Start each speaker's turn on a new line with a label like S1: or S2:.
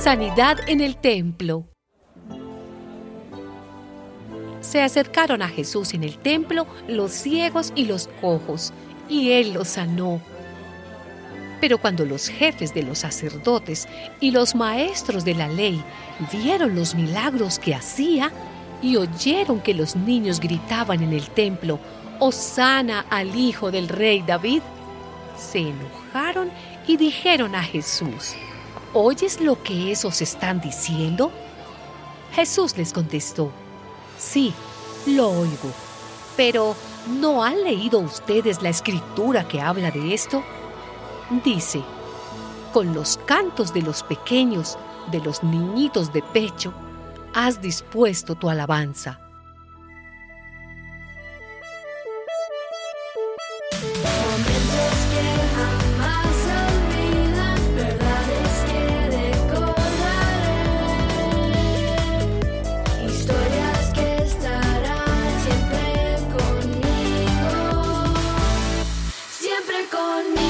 S1: Sanidad en el templo. Se acercaron a Jesús en el templo los ciegos y los cojos, y él los sanó. Pero cuando los jefes de los sacerdotes y los maestros de la ley vieron los milagros que hacía y oyeron que los niños gritaban en el templo, Osana al Hijo del Rey David, se enojaron y dijeron a Jesús, ¿oyes lo que esos están diciendo? Jesús les contestó, sí, lo oigo, pero ¿no han leído ustedes la escritura que habla de esto? Dice, con los cantos de los pequeños, de los niñitos de pecho, has dispuesto tu alabanza. conmigo.